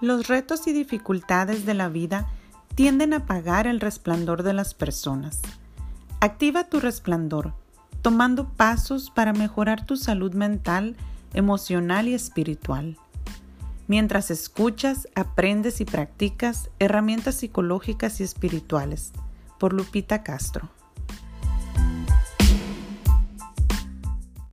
Los retos y dificultades de la vida tienden a apagar el resplandor de las personas. Activa tu resplandor, tomando pasos para mejorar tu salud mental, emocional y espiritual. Mientras escuchas, aprendes y practicas herramientas psicológicas y espirituales. Por Lupita Castro.